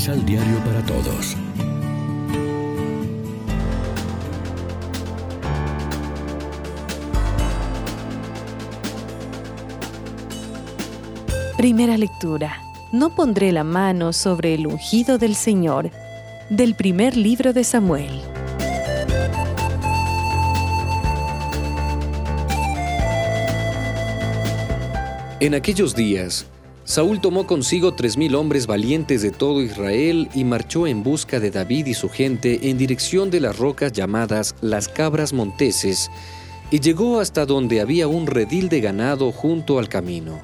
Misal Diario para Todos. Primera lectura. No pondré la mano sobre el ungido del Señor. Del primer libro de Samuel. En aquellos días, Saúl tomó consigo tres mil hombres valientes de todo Israel y marchó en busca de David y su gente en dirección de las rocas llamadas las Cabras Monteses, y llegó hasta donde había un redil de ganado junto al camino.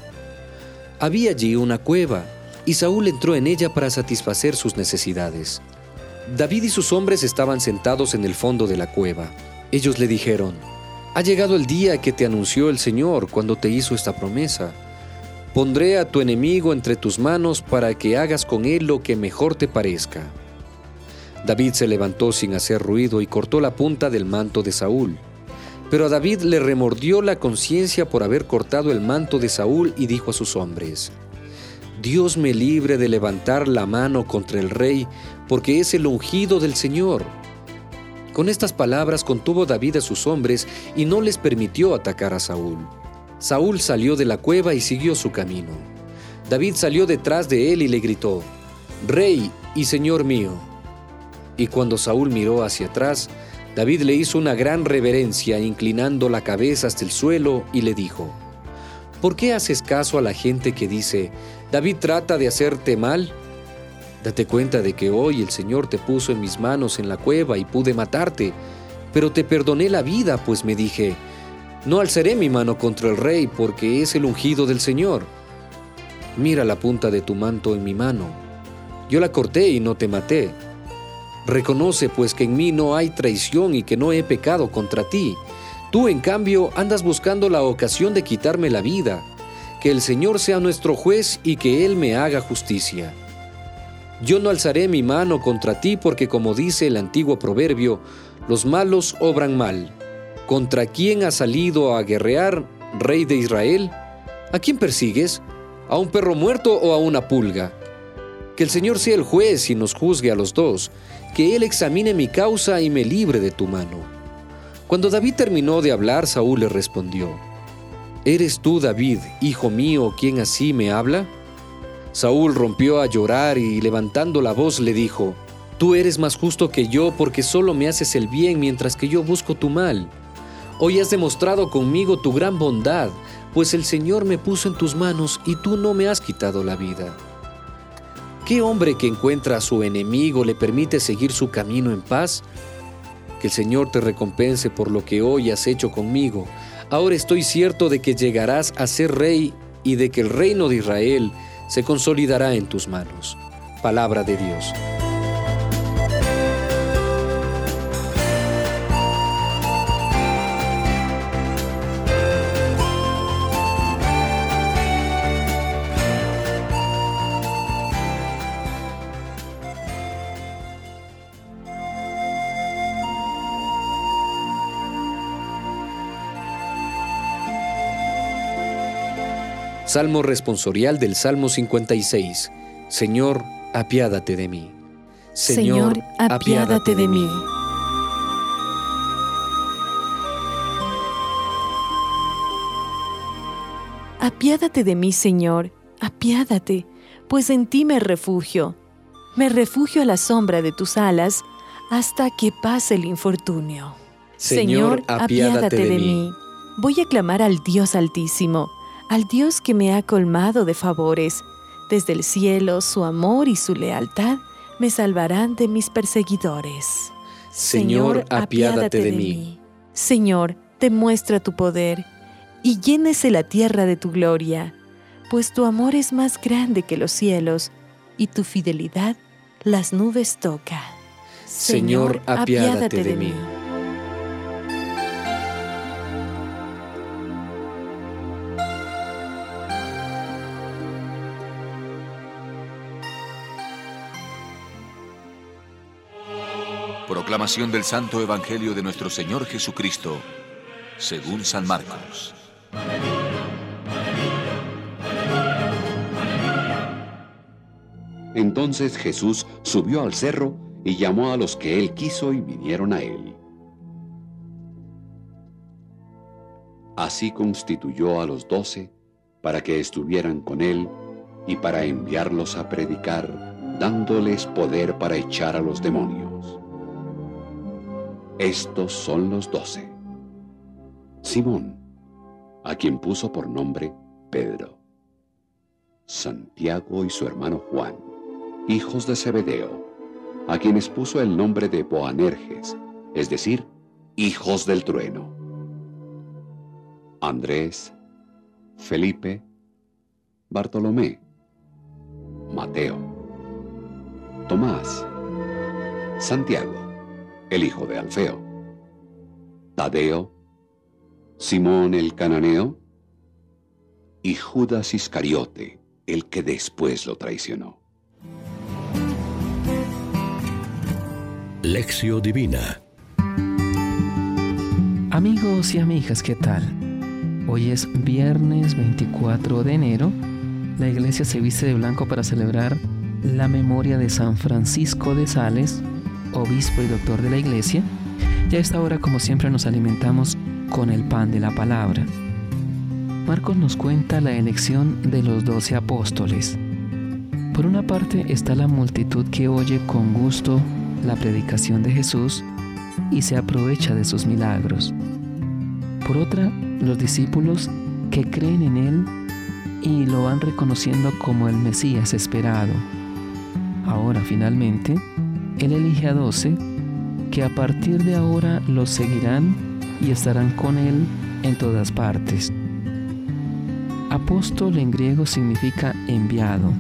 Había allí una cueva, y Saúl entró en ella para satisfacer sus necesidades. David y sus hombres estaban sentados en el fondo de la cueva. Ellos le dijeron, Ha llegado el día que te anunció el Señor cuando te hizo esta promesa Pondré a tu enemigo entre tus manos para que hagas con él lo que mejor te parezca. David se levantó sin hacer ruido y cortó la punta del manto de Saúl. Pero a David le remordió la conciencia por haber cortado el manto de Saúl y dijo a sus hombres, Dios me libre de levantar la mano contra el rey, porque es el ungido del Señor. Con estas palabras contuvo David a sus hombres y no les permitió atacar a Saúl. Saúl salió de la cueva y siguió su camino. David salió detrás de él y le gritó, Rey y Señor mío. Y cuando Saúl miró hacia atrás, David le hizo una gran reverencia, inclinando la cabeza hasta el suelo, y le dijo, ¿Por qué haces caso a la gente que dice, David trata de hacerte mal? Date cuenta de que hoy el Señor te puso en mis manos en la cueva y pude matarte, pero te perdoné la vida, pues me dije, no alzaré mi mano contra el rey porque es el ungido del Señor. Mira la punta de tu manto en mi mano. Yo la corté y no te maté. Reconoce pues que en mí no hay traición y que no he pecado contra ti. Tú, en cambio, andas buscando la ocasión de quitarme la vida. Que el Señor sea nuestro juez y que Él me haga justicia. Yo no alzaré mi mano contra ti porque como dice el antiguo proverbio, los malos obran mal ¿Contra quién has salido a guerrear, rey de Israel? ¿A quién persigues? ¿A un perro muerto o a una pulga? Que el Señor sea el juez y nos juzgue a los dos, que Él examine mi causa y me libre de tu mano. Cuando David terminó de hablar, Saúl le respondió, ¿Eres tú, David, hijo mío, quien así me habla? Saúl rompió a llorar y levantando la voz le dijo, Tú eres más justo que yo porque solo me haces el bien mientras que yo busco tu mal. Hoy has demostrado conmigo tu gran bondad, pues el Señor me puso en tus manos y tú no me has quitado la vida. ¿Qué hombre que encuentra a su enemigo le permite seguir su camino en paz? Que el Señor te recompense por lo que hoy has hecho conmigo. Ahora estoy cierto de que llegarás a ser rey y de que el reino de Israel se consolidará en tus manos. Palabra de Dios. Salmo responsorial del Salmo 56. Señor, apiádate de mí. Señor, apiádate de mí. Apiádate de mí, Señor, apiádate, pues en ti me refugio. Me refugio a la sombra de tus alas hasta que pase el infortunio. Señor, apiádate, de, mí. Voy a clamar al Dios Altísimo al Dios que me ha colmado de favores. Desde el cielo su amor y su lealtad me salvarán de mis perseguidores. Señor, apiádate de mí. Señor, demuestra tu poder y llénese la tierra de tu gloria, pues tu amor es más grande que los cielos y tu fidelidad las nubes toca. Señor, apiádate, de, mí. Proclamación del Santo Evangelio de nuestro Señor Jesucristo, según San Marcos. Entonces Jesús subió al cerro y llamó a los que él quiso y vinieron a él. Así constituyó a los doce para que estuvieran con él y para enviarlos a predicar, dándoles poder para echar a los demonios. Estos son los doce. Simón, a quien puso por nombre Pedro. Santiago y su hermano Juan, hijos de Zebedeo, a quienes puso el nombre de Boanerges, es decir, hijos del trueno. Andrés, Felipe, Bartolomé, Mateo, Tomás, Santiago, el hijo de Alfeo, Tadeo, Simón el cananeo y Judas Iscariote, el que después lo traicionó. Lección Divina Amigos y amigas, ¿qué tal? Hoy es viernes 24 de enero. La iglesia se viste de blanco para celebrar la memoria de San Francisco de Sales, obispo y doctor de la iglesia. Y a esta hora, como siempre, nos alimentamos con el pan de la palabra. Marcos nos cuenta la elección de los doce apóstoles. Por una parte está la multitud que oye con gusto la predicación de Jesús y se aprovecha de sus milagros. Por otra, los discípulos que creen en Él y lo van reconociendo como el Mesías esperado. Ahora finalmente, Él elige a doce que a partir de ahora los seguirán y estarán con Él en todas partes. Apóstol en griego significa enviado.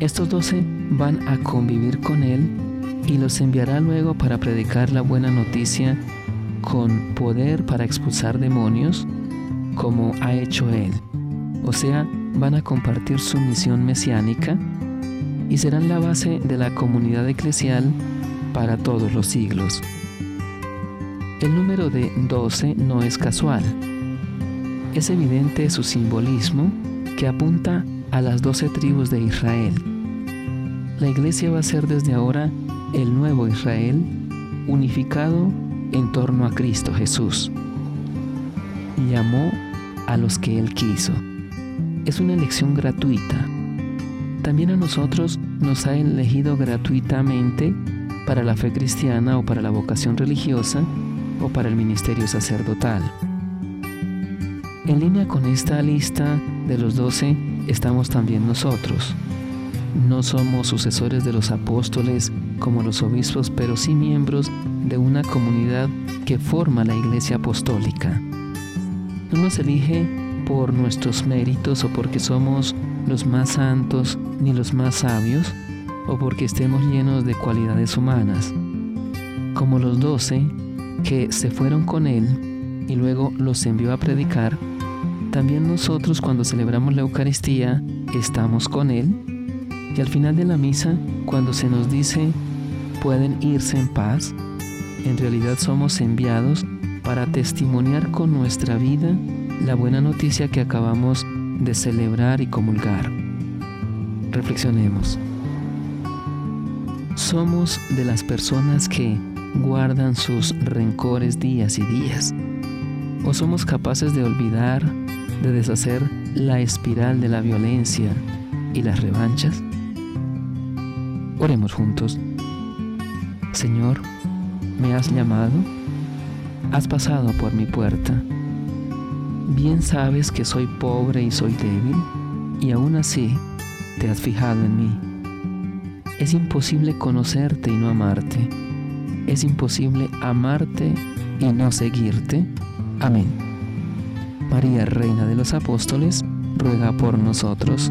Estos doce van a convivir con Él y los enviará luego para predicar la buena noticia con poder para expulsar demonios, como ha hecho Él. O sea, van a compartir su misión mesiánica y serán la base de la comunidad eclesial para todos los siglos. El número de 12 no es casual. Es evidente su simbolismo que apunta a las doce tribus de Israel. La iglesia va a ser desde ahora el nuevo Israel unificado en torno a Cristo Jesús. Llamó a los que Él quiso. Es una elección gratuita. También a nosotros nos ha elegido gratuitamente para la fe cristiana o para la vocación religiosa o para el ministerio sacerdotal. En línea con esta lista de los doce estamos también nosotros. No somos sucesores de los apóstoles como los obispos, pero sí miembros de una comunidad que forma la iglesia apostólica. No nos elige por nuestros méritos o porque somos los más santos ni los más sabios o porque estemos llenos de cualidades humanas. Como los doce, que se fueron con Él y luego los envió a predicar, también nosotros cuando celebramos la Eucaristía estamos con Él y al final de la misa, cuando se nos dice pueden irse en paz, en realidad somos enviados para testimoniar con nuestra vida la buena noticia que acabamos de celebrar y comulgar. Reflexionemos. Somos de las personas que guardan sus rencores días y días? ¿O somos capaces de olvidar, de deshacer la espiral de la violencia y las revanchas? Oremos juntos. Señor, me has llamado, has pasado por mi puerta. Bien sabes que soy pobre y soy débil, y aún así te has fijado en mí. Es imposible conocerte y no amarte es imposible amarte y no seguirte. Amén. María, Reina de los Apóstoles, ruega por nosotros.